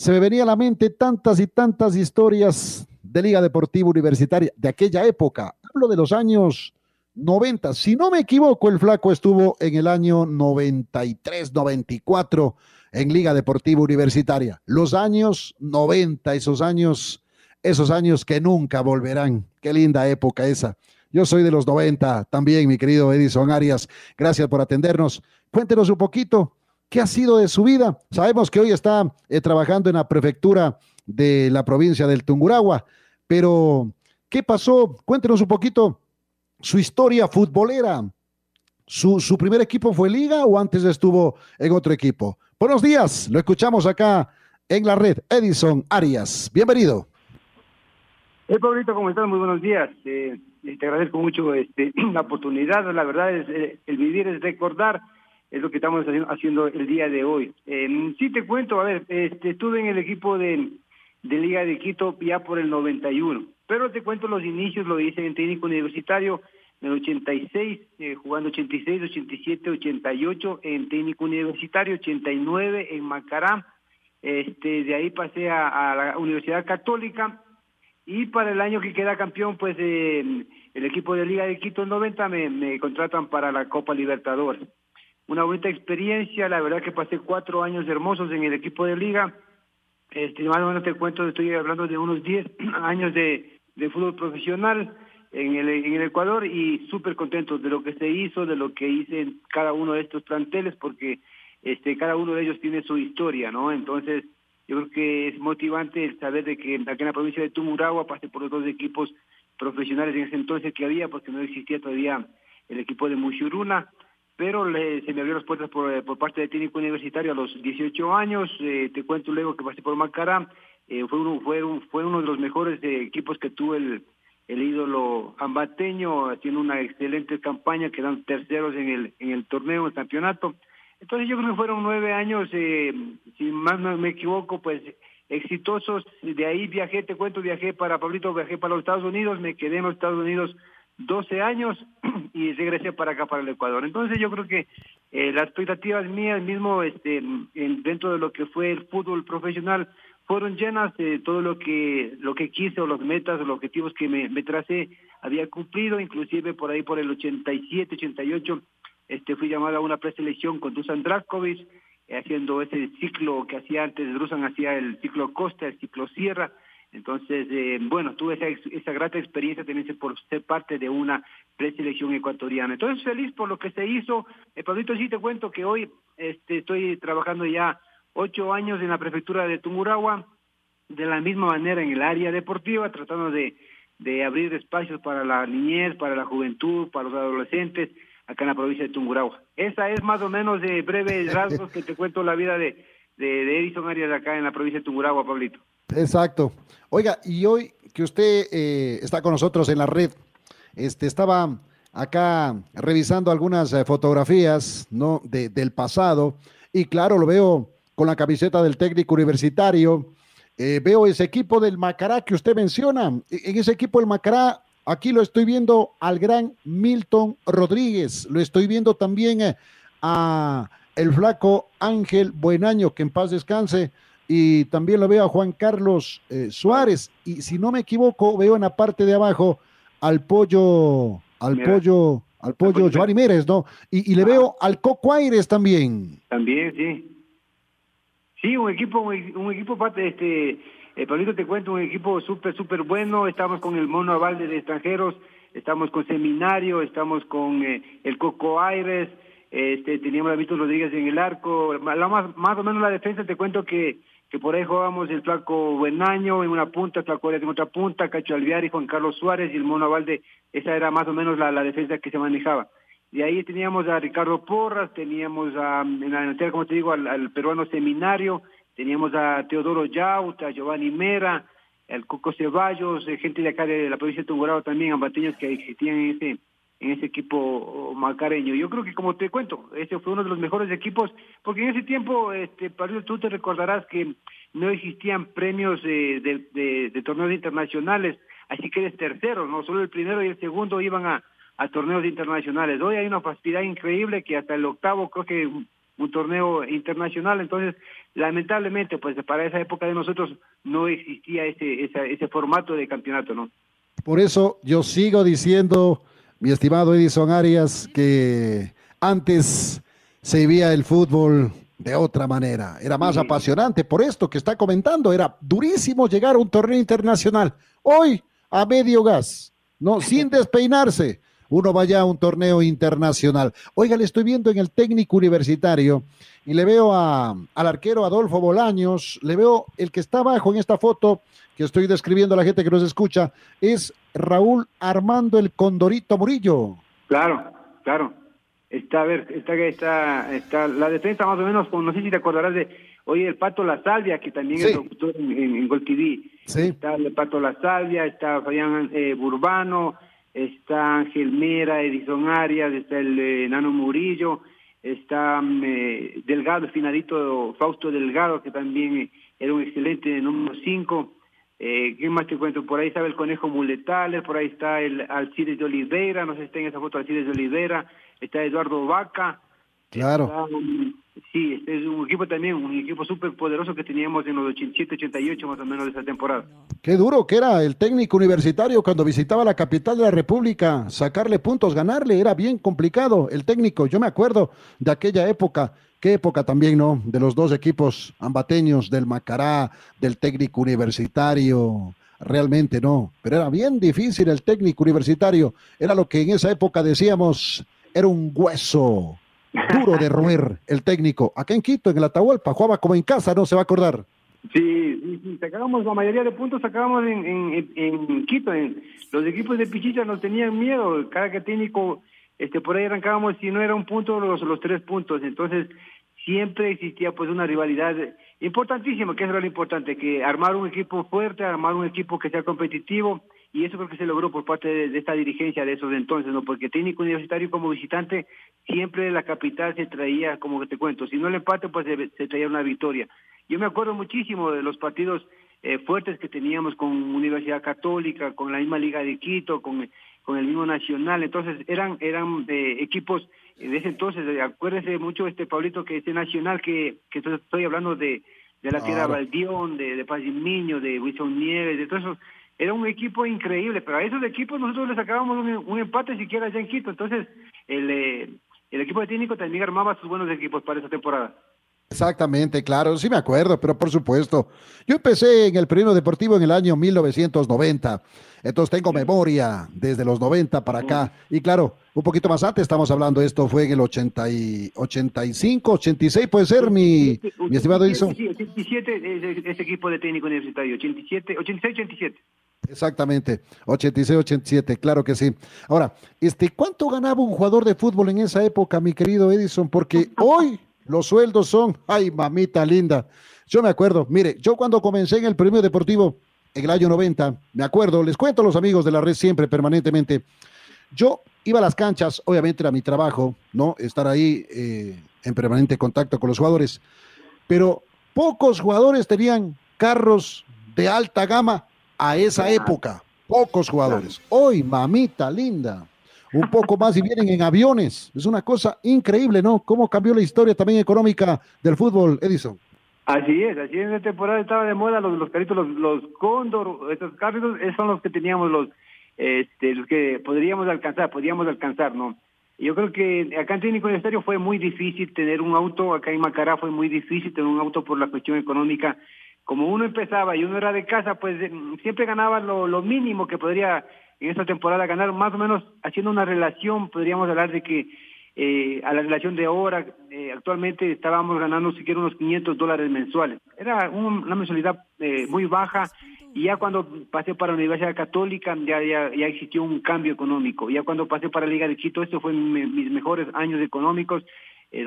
Se me venía a la mente tantas y tantas historias de Liga Deportiva Universitaria de aquella época. Hablo de los años 90. Si no me equivoco, el flaco estuvo en el año 93, 94 en Liga Deportiva Universitaria. Los años 90, esos años, esos años que nunca volverán. Qué linda época esa. Yo soy de los 90 también, mi querido Edison Arias. Gracias por atendernos. Cuéntenos un poquito qué ha sido de su vida. Sabemos que hoy está eh, trabajando en la prefectura de la provincia del Tunguragua. Pero, ¿qué pasó? Cuéntenos un poquito su historia futbolera. ¿Su, ¿Su, primer equipo fue Liga o antes estuvo en otro equipo? Buenos días, lo escuchamos acá en la red. Edison Arias, bienvenido. Hey, Pablito, ¿cómo estás? Muy buenos días. Eh, te agradezco mucho este, la oportunidad. La verdad es, eh, el vivir es recordar, es lo que estamos haciendo el día de hoy. Eh, sí te cuento, a ver, este, estuve en el equipo de, de Liga de Quito ya por el 91. Pero te cuento los inicios, lo hice en técnico universitario en el 86, eh, jugando 86, 87, 88 en técnico universitario, 89 en Macará. Este, de ahí pasé a, la Universidad Católica y para el año que queda campeón, pues eh, el equipo de Liga de Quito en 90 me, me contratan para la Copa Libertadores. Una bonita experiencia, la verdad que pasé cuatro años hermosos en el equipo de Liga este, más te cuento, estoy hablando de unos 10 años de, de fútbol profesional en el, en el Ecuador y súper contento de lo que se hizo, de lo que hice en cada uno de estos planteles, porque este, cada uno de ellos tiene su historia, ¿no? Entonces, yo creo que es motivante el saber de que aquí en la provincia de Tumuragua pasé por los dos equipos profesionales en ese entonces que había, porque no existía todavía el equipo de Mushuruna pero se me abrió las puertas por, eh, por, parte de técnico universitario a los 18 años. Eh, te cuento luego que pasé por Macará. Eh, fue, uno, fue, fue uno de los mejores equipos que tuvo el, el ídolo ambateño, haciendo una excelente campaña, quedando terceros en el, en el torneo, en el campeonato. Entonces yo creo que fueron nueve años, si más no me equivoco, pues exitosos. De ahí viajé, te cuento, viajé para Pablito, viajé para los Estados Unidos, me quedé en los Estados Unidos 12 años y regresé para acá, para el Ecuador. Entonces yo creo que eh, las expectativas mías mismo este, en, dentro de lo que fue el fútbol profesional fueron llenas de todo lo que lo que quise o los metas o los objetivos que me, me tracé había cumplido, inclusive por ahí por el 87, 88 este fui llamado a una preselección con Dusan Draskovic eh, haciendo ese ciclo que hacía antes, Dusan hacía el ciclo Costa, el ciclo Sierra, entonces, eh, bueno, tuve esa, esa grata experiencia también por ser parte de una preselección ecuatoriana. Entonces, feliz por lo que se hizo. Eh, Pablito, sí te cuento que hoy este, estoy trabajando ya ocho años en la prefectura de Tumuragua, de la misma manera en el área deportiva, tratando de, abrir espacios para la niñez, para la juventud, para los adolescentes, acá en la provincia de Tumuragua. Esa es más o menos de breves rasgos que te cuento la vida de, Edison Arias acá en la provincia de Tumuragua, Pablito. Exacto. Oiga, y hoy que usted eh, está con nosotros en la red, este, estaba acá revisando algunas eh, fotografías ¿no? De, del pasado y claro, lo veo con la camiseta del técnico universitario. Eh, veo ese equipo del Macará que usted menciona. En ese equipo del Macará, aquí lo estoy viendo al gran Milton Rodríguez. Lo estoy viendo también a el flaco Ángel Buenaño, que en paz descanse y también lo veo a Juan Carlos eh, Suárez y si no me equivoco veo en la parte de abajo al pollo al pollo al pollo Joari Mírez, ¿no? Y, le veo al Coco Aires también. También, sí. Sí, un equipo un, equipo este eh, Pablito te cuento un equipo súper súper bueno, estamos con el Mono Avalde de extranjeros, estamos con Seminario, estamos con eh, el Coco Aires, este, teníamos a Víctor Rodríguez en el arco, la más, más o menos la defensa, te cuento que, que por ahí jugábamos el flaco Buenaño en una punta, flaco en otra punta, Cacho Alviari, Juan Carlos Suárez y el Mono Valde, esa era más o menos la, la defensa que se manejaba. De ahí teníamos a Ricardo Porras, teníamos a, en la delantera, como te digo, al, peruano Seminario, teníamos a Teodoro Yaut, a Giovanni Mera, al Coco Ceballos, eh, gente de acá de la provincia de Tungurahua también, ambateños que existían en ese en ese equipo macareño. Yo creo que como te cuento, ese fue uno de los mejores equipos, porque en ese tiempo, este, Pablo, tú te recordarás que no existían premios eh, de, de, torneos internacionales, así que eres tercero, no solo el primero y el segundo iban a, a torneos internacionales. Hoy hay una facilidad increíble que hasta el octavo creo que un, un torneo internacional, entonces lamentablemente pues para esa época de nosotros no existía ese, ese, ese formato de campeonato, ¿no? Por eso yo sigo diciendo mi estimado Edison Arias, que antes se vivía el fútbol de otra manera, era más sí. apasionante. Por esto que está comentando, era durísimo llegar a un torneo internacional. Hoy, a medio gas, no, sin despeinarse, uno vaya a un torneo internacional. Oiga, le estoy viendo en el técnico universitario y le veo a, al arquero Adolfo Bolaños, le veo el que está abajo en esta foto que estoy describiendo a la gente que nos escucha, es Raúl Armando el Condorito Murillo. Claro, claro. Está, a ver, está, está, está la defensa más o menos, no sé si te acordarás de, oye, el Pato La Salvia, que también sí. es locutor en, en, en Gol TV. Sí. Está el Pato La Salvia, está Fabián eh, Burbano, está Ángel Mera, Edison Arias, está el eh, Nano Murillo, está eh, Delgado, el finadito Fausto Delgado, que también era un excelente número 5. Eh, ¿Qué más te cuento? Por ahí estaba el Conejo Muletales, por ahí está el Alcides de Oliveira, no sé si está en esa foto Alcides de Oliveira, está Eduardo Vaca. Claro. Está, um, sí, este es un equipo también, un equipo súper poderoso que teníamos en los 87, 88 más o menos de esa temporada. Qué duro que era el técnico universitario cuando visitaba la capital de la República, sacarle puntos, ganarle, era bien complicado el técnico. Yo me acuerdo de aquella época. Qué época también, ¿no? De los dos equipos ambateños, del Macará, del técnico universitario. Realmente no, pero era bien difícil el técnico universitario. Era lo que en esa época decíamos, era un hueso duro de roer el técnico. Acá en Quito, en el Atahualpa, jugaba como en casa, ¿no? Se va a acordar. Sí, sacábamos la mayoría de puntos, sacábamos en Quito. En, los equipos de Pichicha nos tenían miedo. Cada que técnico, este, por ahí arrancábamos, si no era un punto, los, los tres puntos. Entonces, siempre existía pues una rivalidad importantísima, que es lo importante, que armar un equipo fuerte, armar un equipo que sea competitivo, y eso creo que se logró por parte de, de, esta dirigencia de esos entonces, ¿no? Porque técnico universitario como visitante, siempre la capital se traía, como que te cuento, si no el empate, pues se, se traía una victoria. Yo me acuerdo muchísimo de los partidos eh, fuertes que teníamos con Universidad Católica, con la misma Liga de Quito, con, con el mismo Nacional, entonces eran, eran eh, equipos de ese entonces, acuérdese mucho este Pablito que este Nacional que, que estoy hablando de, de la Tierra. Valdión, de, de Paz Niño, de Wilson Nieves, de todos esos era un equipo increíble, pero a esos equipos nosotros les sacábamos un, un empate siquiera allá en Quito, entonces el, eh, el equipo de técnico también armaba sus buenos equipos para esa temporada. Exactamente, claro, sí me acuerdo, pero por supuesto. Yo empecé en el Premio Deportivo en el año 1990, entonces tengo memoria desde los 90 para acá. Y claro, un poquito más antes estamos hablando, esto fue en el 80 y 85, 86, puede ser, mi, mi estimado Edison. Sí, 87 es ese equipo de técnico universitario, 87, 86, 87. Exactamente, 86-87, claro que sí. Ahora, este, ¿cuánto ganaba un jugador de fútbol en esa época, mi querido Edison? Porque hoy los sueldos son, ay, mamita linda. Yo me acuerdo, mire, yo cuando comencé en el premio deportivo en el año 90, me acuerdo, les cuento a los amigos de la red siempre, permanentemente, yo iba a las canchas, obviamente era mi trabajo, ¿no? Estar ahí eh, en permanente contacto con los jugadores, pero pocos jugadores tenían carros de alta gama a esa época, pocos jugadores. Hoy, mamita linda, un poco más y vienen en aviones. Es una cosa increíble, ¿no? ¿Cómo cambió la historia también económica del fútbol, Edison? Así es, así en esta temporada estaba de moda los, carritos, los, los cóndor, estos carritos son los que teníamos los, este, los que podríamos alcanzar, podríamos alcanzar, ¿no? Yo creo que acá en Técnico Universitario fue muy difícil tener un auto, acá en Macará fue muy difícil tener un auto por la cuestión económica. Como uno empezaba y uno era de casa, pues siempre ganaba lo mínimo que podría en esta temporada ganar, más o menos haciendo una relación, podríamos hablar de que eh, a la relación de ahora, eh, actualmente estábamos ganando siquiera unos 500 dólares mensuales. Era una mensualidad eh, muy baja y ya cuando pasé para la Universidad Católica ya, ya, ya existió un cambio económico. Ya cuando pasé para la Liga de Quito, estos fueron mis mejores años económicos,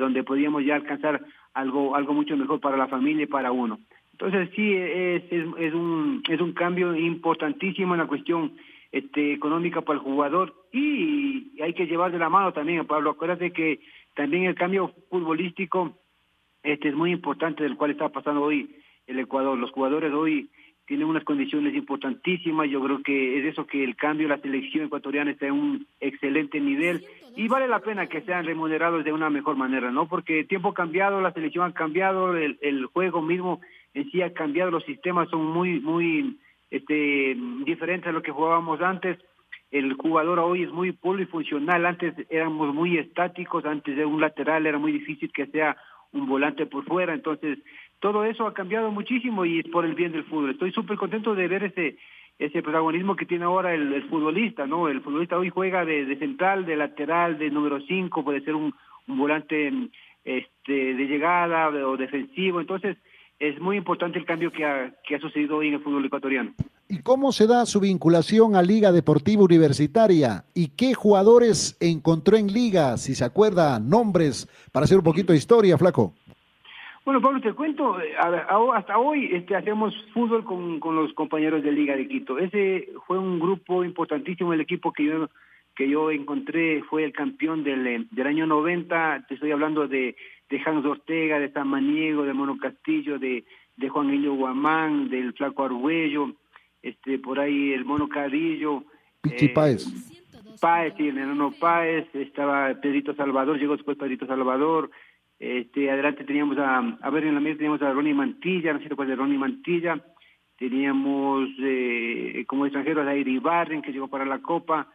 donde podíamos ya alcanzar algo, algo mucho mejor para la familia y para uno. Entonces sí, es, es, es, un, es un cambio importantísimo en la cuestión este, económica para el jugador y hay que llevar de la mano también, Pablo. Acuérdate que también el cambio futbolístico este, es muy importante del cual está pasando hoy el Ecuador. Los jugadores hoy tienen unas condiciones importantísimas. Yo creo que es eso que el cambio, la selección ecuatoriana está en un excelente nivel y vale la pena que sean remunerados de una mejor manera, ¿no? Porque tiempo cambiado, la selección ha cambiado, el, el juego mismo en sí ha cambiado, los sistemas son muy, muy este, diferentes a lo que jugábamos antes. El jugador hoy es muy polifuncional, antes éramos muy estáticos, antes de un lateral era muy difícil que sea un volante por fuera, entonces todo eso ha cambiado muchísimo y es por el bien del fútbol. Estoy súper contento de ver ese ese protagonismo que tiene ahora el, futbolista, ¿no? El futbolista hoy juega de, central, de lateral, de número 5, puede ser un, un volante este, de llegada o defensivo, entonces es muy importante el cambio que ha, que ha sucedido hoy en el fútbol ecuatoriano. ¿Y cómo se da su vinculación a Liga Deportiva Universitaria? ¿Y qué jugadores encontró en Liga? Si se acuerda, nombres, para hacer un poquito de historia, Flaco. Bueno, Pablo, te cuento, eh, hasta hoy este, hacemos fútbol con, con los compañeros de Liga de Quito. Ese fue un grupo importantísimo, el equipo que yo que yo encontré fue el campeón del, eh, del año 90, te estoy hablando de de Hans Ortega, de Samaniego, de Mono Castillo, de, de Juan Guillo Guamán, del Flaco Arguello, este, por ahí el Mono Cadillo. Pichi eh, Páez. Páez, sí, el enano Páez, estaba Pedrito Salvador, llegó después Pedrito Salvador, este, adelante teníamos a, a ver en la mesa teníamos a Ronnie Mantilla, no sé cuál de Ronnie Mantilla, teníamos eh, como extranjero a Airi Barren, que llegó para la Copa,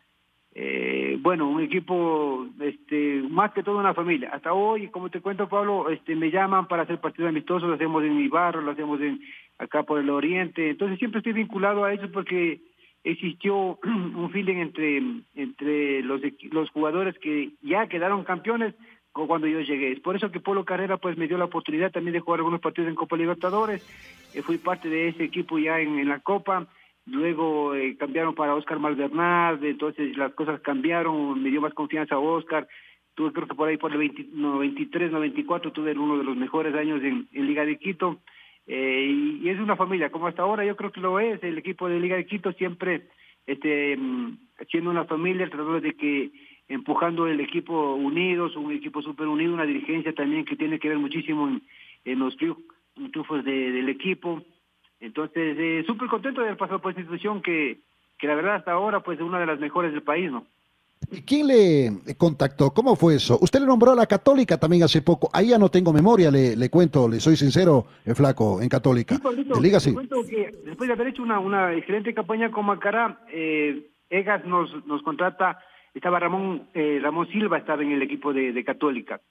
eh, bueno, un equipo, este, más que todo una familia. Hasta hoy, como te cuento, Pablo, este, me llaman para hacer partidos amistosos, lo hacemos en mi barrio, lo hacemos en, acá por el oriente. Entonces siempre estoy vinculado a eso porque existió un feeling entre, entre los, los jugadores que ya quedaron campeones cuando yo llegué. Es por eso que Polo Carrera pues me dio la oportunidad también de jugar algunos partidos en Copa Libertadores. Eh, fui parte de ese equipo ya en la Copa luego eh, cambiaron para Oscar Malvernaz, entonces las cosas cambiaron, me dio más confianza a Oscar, tuve creo que por ahí por el 93, 94 tuve uno de los mejores años en, Liga de Quito, eh, y, es una familia, como hasta ahora yo creo que lo es, el equipo de Liga de Quito siempre este, mm, siendo una familia, tratando de que empujando el equipo unidos, un equipo súper unido, una dirigencia también que tiene que ver muchísimo en, los triunfos del equipo, entonces, eh, súper contento de haber pasado por esta institución que, que la verdad hasta ahora pues es una de las mejores del país, ¿no? ¿Y quién le contactó? ¿Cómo fue eso? Usted le nombró a la Católica también hace poco. Ahí ya no tengo memoria, le, le cuento, le soy sincero, el flaco, en Católica. Sí, sí. Cuento que después de haber hecho una, una excelente campaña con Macará, eh, Egas nos, nos contrata, estaba Ramón, eh, Ramón Silva, estaba en el equipo de, de Católica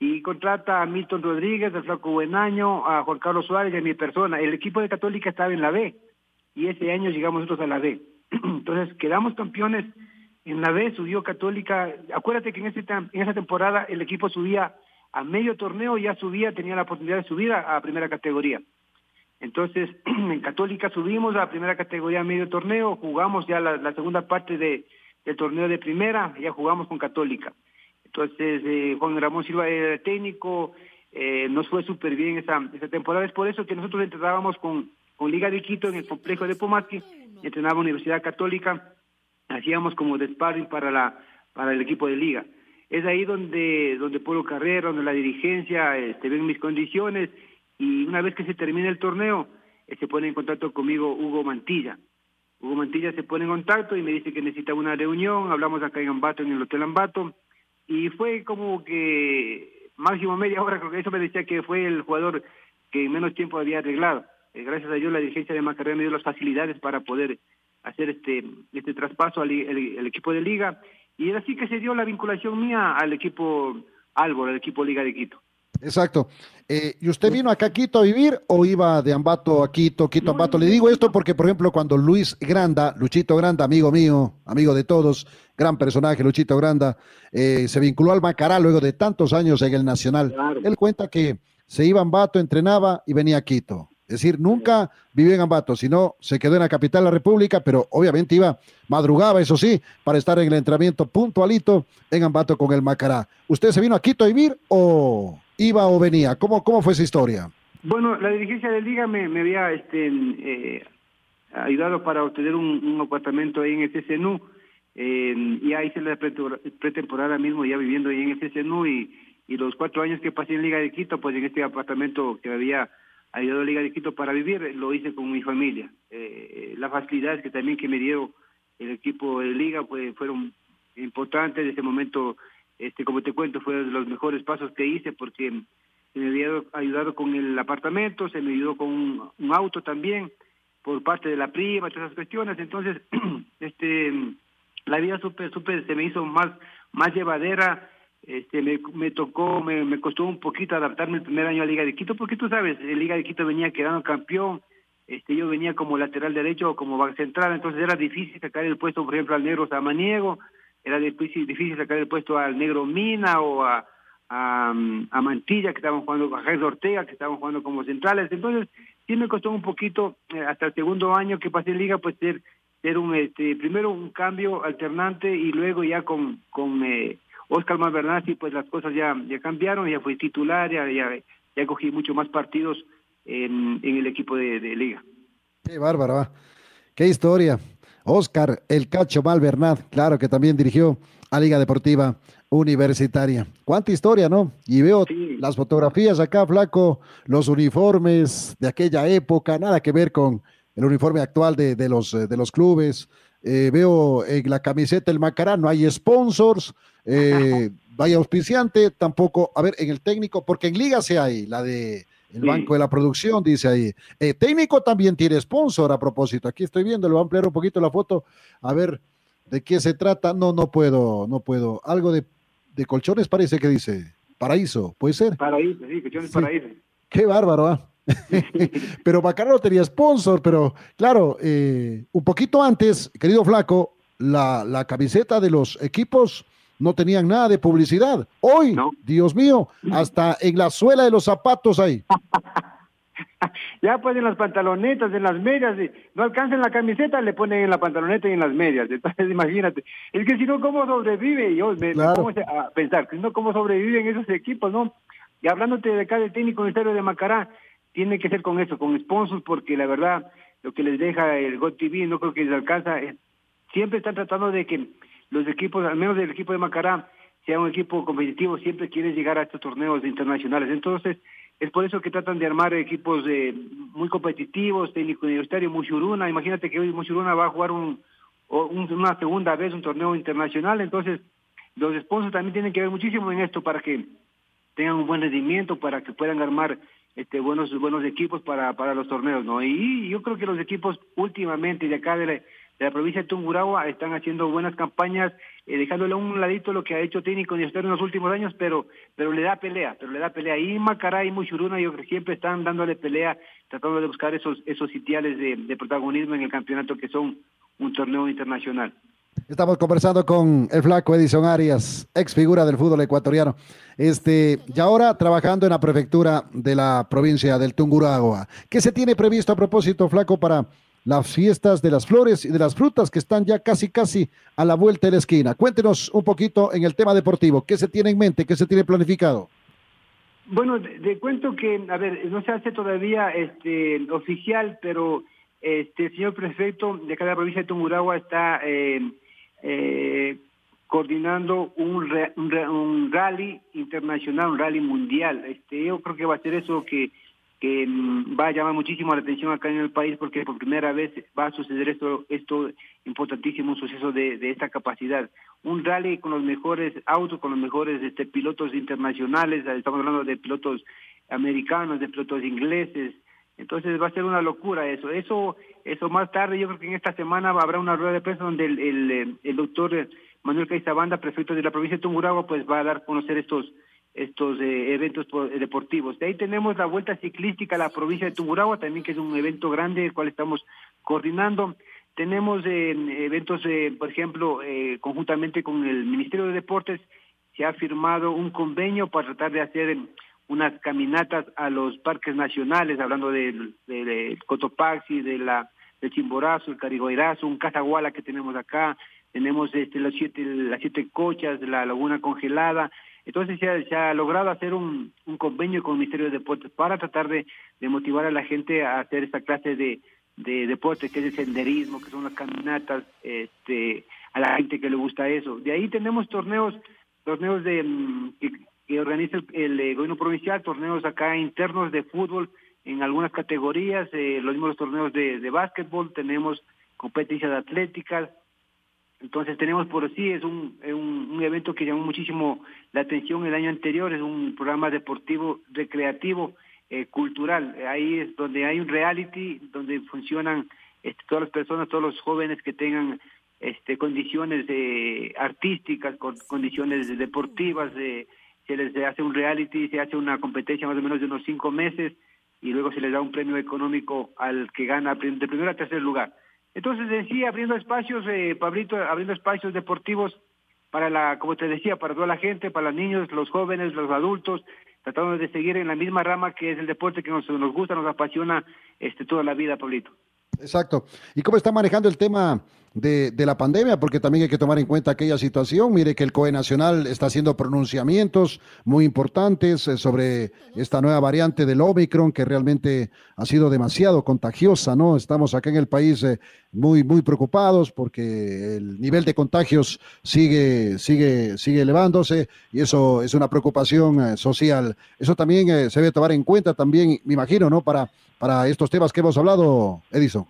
y contrata a Milton Rodríguez, a Flaco Buenaño, a Juan Carlos Suárez y a mi persona. El equipo de Católica estaba en la B y ese año llegamos nosotros a la B. Entonces quedamos campeones en la B, subió Católica. Acuérdate que en, ese, en esa temporada el equipo subía a medio torneo, ya subía, tenía la oportunidad de subir a, primera categoría. Entonces, en Católica subimos a primera categoría a medio torneo, jugamos ya la, segunda parte de, del torneo de primera, ya jugamos con Católica. Entonces, eh, Juan Ramón Silva era técnico, eh, nos fue súper bien esa, esa temporada. Es por eso que nosotros entrenábamos con, Liga de Quito en el complejo de Pomasqui, entrenaba Universidad Católica, hacíamos como de para, la, para el equipo de Liga. Es ahí donde, donde Polo Carrera, donde la dirigencia este, ven mis condiciones y una vez que se termina el torneo, eh, se pone en contacto conmigo Hugo Mantilla. Hugo Mantilla se pone en contacto y me dice que necesita una reunión, hablamos acá en Ambato, en el Hotel Ambato, y fue como que máximo media hora, creo que eso me decía que fue el jugador que en menos tiempo había arreglado. Eh, gracias a Dios la dirigencia de Macarena me dio las facilidades para poder hacer este este traspaso al equipo de liga y es así que se dio la vinculación mía al equipo Álvaro, al equipo Liga de Quito. Exacto. Eh, ¿Y usted vino acá a Quito a vivir o iba de Ambato a Quito, Quito a Ambato? Le digo esto porque, por ejemplo, cuando Luis Granda, Luchito Granda, amigo mío, amigo de todos, gran personaje, Luchito Granda, eh, se vinculó al Macará luego de tantos años en el Nacional. Él cuenta que se iba a Ambato, entrenaba y venía a Quito. Es decir, nunca vivió en Ambato, sino se quedó en la capital de la República, pero obviamente iba, madrugaba, eso sí, para estar en el entrenamiento puntualito en Ambato con el Macará. ¿Usted se vino a Quito a vivir o iba o venía? ¿Cómo, cómo fue esa historia? Bueno, la dirigencia de Liga me, había este, eh, ayudado para obtener un, apartamento ahí en el CCNU eh, y ahí hice la pretemporada mismo ya viviendo ahí en el CCNU y, y los cuatro años que pasé en Liga de Quito, pues en este apartamento que había ayudado Liga de Quito para vivir, lo hice con mi familia. Eh, las facilidades que también que me dio el equipo de Liga pues fueron importantes. En ese momento, este, como te cuento, fue de los mejores pasos que hice porque se me había ayudado con el apartamento, se me ayudó con un, auto también por parte de la prima, todas esas cuestiones. Entonces, este, la vida super, super, se me hizo más, más llevadera. Este, me, tocó, me, costó un poquito adaptarme el primer año a Liga de Quito, porque tú sabes, el Liga de Quito venía quedando campeón, este, yo venía como lateral derecho o como central, entonces era difícil sacar el puesto, por ejemplo, al negro Samaniego, era difícil, difícil sacar el puesto al negro Mina o a, a, Mantilla, que estaban jugando, a Jaime Ortega, que estaban jugando como centrales, entonces sí me costó un poquito, eh, hasta el segundo año que pasé en Liga, pues ser, ser un, este, primero un cambio alternante y luego ya con, con eh, Oscar Malvernazzi, pues las cosas ya, ya cambiaron, ya fue titular, ya, ya, cogí mucho más partidos en, el equipo de, Liga. Qué bárbaro, qué historia. Oscar El Cacho Malvernaz, claro que también dirigió a Liga Deportiva Universitaria. Cuánta historia, ¿no? Y veo las fotografías acá, flaco, los uniformes de aquella época, nada que ver con el uniforme actual de, de los, de los clubes. Eh, veo en la camiseta el Macará, no hay sponsors, eh, vaya auspiciante, tampoco, a ver, en el técnico, porque en Liga se hay, la de el Banco de la Producción, dice ahí. Eh, técnico también tiene sponsor a propósito. Aquí estoy viendo, le voy a ampliar un poquito la foto, a ver de qué se trata. No, no puedo, no puedo. Algo de, de colchones parece que dice. Paraíso, ¿puede ser? Paraíso, sí, colchones paraíso. Qué bárbaro, ¿ah? pero Bacana no tenía sponsor, pero claro, eh, un poquito antes, querido Flaco, la, la, camiseta de los equipos no tenían nada de publicidad. Hoy, Dios mío, hasta en la suela de los zapatos hay. ya pues en las pantalonetas, en las medias, no alcanzan la camiseta, le ponen en la pantaloneta y en las medias. Entonces, imagínate, es que si no, ¿cómo sobrevive? Yo me, pongo a pensar, si no, ¿cómo sobreviven esos equipos, no? Y hablándote de acá del técnico ministerio de Macará, tiene que ser con eso, con sponsors, porque la verdad, lo que les deja el GOTV no creo que les alcanza. Siempre están tratando de que los equipos, al menos el equipo de Macará, sea un equipo competitivo, siempre quiere llegar a estos torneos internacionales. Entonces, es por eso que tratan de armar equipos eh, muy competitivos, técnico universitario, Mushuruna. Imagínate que hoy Mushuruna va a jugar un, una segunda vez un torneo internacional. Entonces, los sponsors también tienen que ver muchísimo en esto para que tengan un buen rendimiento, para que puedan armar este, buenos buenos equipos para, para los torneos, ¿no? Y yo creo que los equipos últimamente de acá de la, de la provincia de Tungurahua están haciendo buenas campañas, eh, dejándole a un ladito lo que ha hecho técnico en los últimos años, pero pero le da pelea, pero le da pelea. Y Macará y Muchuruna yo siempre están dándole pelea, tratando de buscar esos esos sitiales de, de protagonismo en el campeonato que son un torneo internacional. Estamos conversando con el flaco Edison Arias, ex figura del fútbol ecuatoriano. Este, y ahora trabajando en la prefectura de la provincia del Tungurahua. ¿Qué se tiene previsto a propósito, flaco, para las fiestas de las flores y de las frutas que están ya casi, casi a la vuelta de la esquina? Cuéntenos un poquito en el tema deportivo. ¿Qué se tiene en mente? ¿Qué se tiene planificado? Bueno, de, cuento que, a ver, no se hace todavía este oficial, pero este señor prefecto de cada provincia de Tungurahua está eh, eh, coordinando un, un, rally internacional, un rally mundial. Este, yo creo que va a ser eso que, que mm, va a llamar muchísimo la atención acá en el país porque por primera vez va a suceder esto, esto importantísimo, suceso de, de esta capacidad. Un rally con los mejores autos, con los mejores este, pilotos internacionales, estamos hablando de pilotos americanos, de pilotos ingleses, entonces va a ser una locura eso. Eso eso más tarde, yo creo que en esta semana habrá una rueda de prensa donde el, el, el doctor Manuel Caizabanda, prefecto de la provincia de Tungurahua, pues va a dar a conocer estos estos eh, eventos deportivos. De ahí tenemos la Vuelta Ciclística a la provincia de Tungurahua, también que es un evento grande, el cual estamos coordinando. Tenemos eh, eventos, eh, por ejemplo, conjuntamente con el Ministerio de Deportes, se ha firmado un convenio para tratar de hacer unas caminatas a los parques nacionales, hablando del de, Cotopaxi, de la, del Chimborazo, el Carigoirazo, un Cazaguala que tenemos acá, tenemos este, los siete, las siete cochas, la laguna congelada, entonces se ha, logrado hacer un, convenio con el Ministerio de Deportes para tratar de, motivar a la gente a hacer esta clase de, de deporte, que es el senderismo, que son las caminatas, este, a la gente que le gusta eso. De ahí tenemos torneos, torneos de mm, que, organiza el, eh, gobierno provincial, torneos acá internos de fútbol en algunas categorías, eh, los mismos torneos de, de básquetbol, tenemos competencias atléticas, entonces tenemos por sí, es un, un, evento que llamó muchísimo la atención el año anterior, es un programa deportivo, recreativo, eh, cultural. Ahí es donde hay un reality, donde funcionan este, todas las personas, todos los jóvenes que tengan este, condiciones eh, artísticas, condiciones deportivas, se les hace un reality, se hace una competencia más o menos de unos cinco meses y luego se les da un premio económico al que gana de primero a tercer lugar. Entonces, en sí, abriendo espacios, eh, Pablito, abriendo espacios deportivos para la, como te decía, para toda la gente, para los niños, los jóvenes, los adultos, tratando de seguir en la misma rama que es el deporte que nos, nos gusta, nos apasiona este, toda la vida, Pablito. Exacto. ¿Y cómo está manejando el tema de, la pandemia? Porque también hay que tomar en cuenta aquella situación. Mire que el COE Nacional está haciendo pronunciamientos muy importantes eh, sobre esta nueva variante del Omicron que realmente ha sido demasiado contagiosa, ¿no? Estamos acá en el país eh, muy, muy preocupados porque el nivel de contagios sigue, sigue, sigue elevándose y eso es una preocupación eh, social. Eso también se debe tomar en cuenta también, me imagino, ¿no? Para para estos temas que hemos hablado, Edison.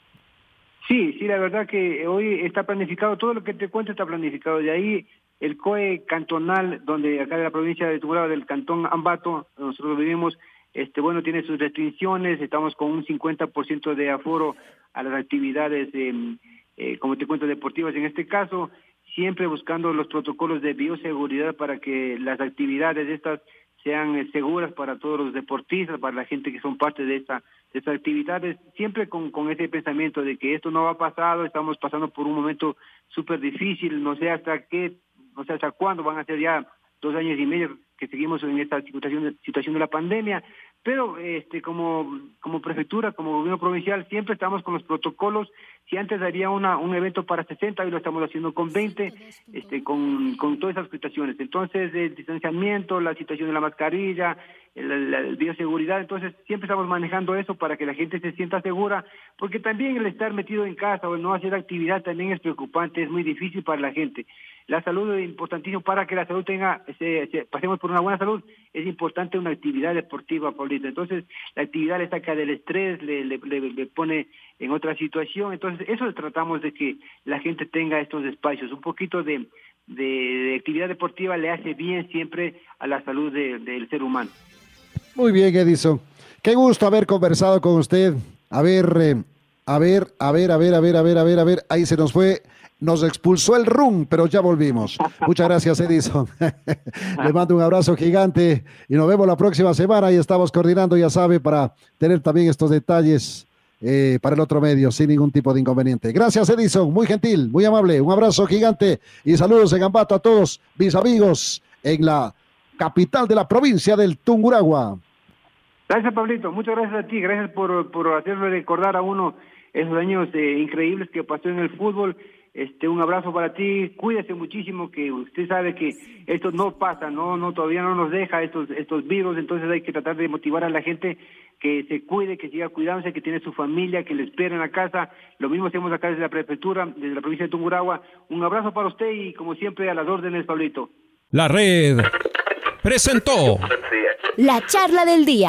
Sí, sí, la verdad que hoy está planificado, todo lo que te cuento está planificado. De ahí el COE cantonal, donde acá de la provincia de Tuguraba, del cantón Ambato, nosotros vivimos, este, bueno, tiene sus restricciones, estamos con un 50% de aforo a las actividades, eh, como te cuento, deportivas en este caso, siempre buscando los protocolos de bioseguridad para que las actividades estas sean eh, seguras para todos los deportistas, para la gente que son parte de esta de estas actividades, siempre con, con ese pensamiento de que esto no va pasado, estamos pasando por un momento súper difícil, no sé hasta qué, no sé hasta cuándo van a ser ya dos años y medio que seguimos en esta situación situación de la pandemia, pero este como como prefectura, como gobierno provincial, siempre estamos con los protocolos. Si antes había una, un evento para 60, hoy lo estamos haciendo con 20, este, con, con todas esas situaciones. Entonces, el distanciamiento, la situación de la mascarilla, la, bioseguridad, entonces siempre estamos manejando eso para que la gente se sienta segura, porque también el estar metido en casa o el no hacer actividad también es preocupante, es muy difícil para la gente. La salud es importantísimo para que la salud tenga, pasemos por una buena salud, es importante una actividad deportiva, Paulito. Entonces, la actividad le saca del estrés, le, le, pone en otra situación. Entonces, eso tratamos de que la gente tenga estos espacios. Un poquito de, de, actividad deportiva le hace bien siempre a la salud del ser humano. Muy bien, Edison. Qué gusto haber conversado con usted. A ver, a ver, a ver, a ver, a ver, a ver, a ver, a ver. Ahí se nos fue nos expulsó el rum, pero ya volvimos. Muchas gracias, Edison. Le mando un abrazo gigante y nos vemos la próxima semana y estamos coordinando, ya sabe, para tener también estos detalles eh, para el otro medio sin ningún tipo de inconveniente. Gracias, Edison. Muy gentil, muy amable. Un abrazo gigante y saludos en Gambato a todos mis amigos en la capital de la provincia del Tunguragua. Gracias, Pablito. Muchas gracias a ti. Gracias por, por recordar a uno esos años eh, increíbles que pasó en el fútbol este, un abrazo para ti, cuídese muchísimo, que usted sabe que esto no pasa, no, no, todavía no nos deja estos, estos virus, entonces hay que tratar de motivar a la gente que se cuide, que siga cuidándose, que tiene su familia, que le espera en la casa. Lo mismo hacemos acá desde la prefectura, desde la provincia de Tunguragua. Un abrazo para usted y como siempre a las órdenes, Pablito. La red presentó la charla del día.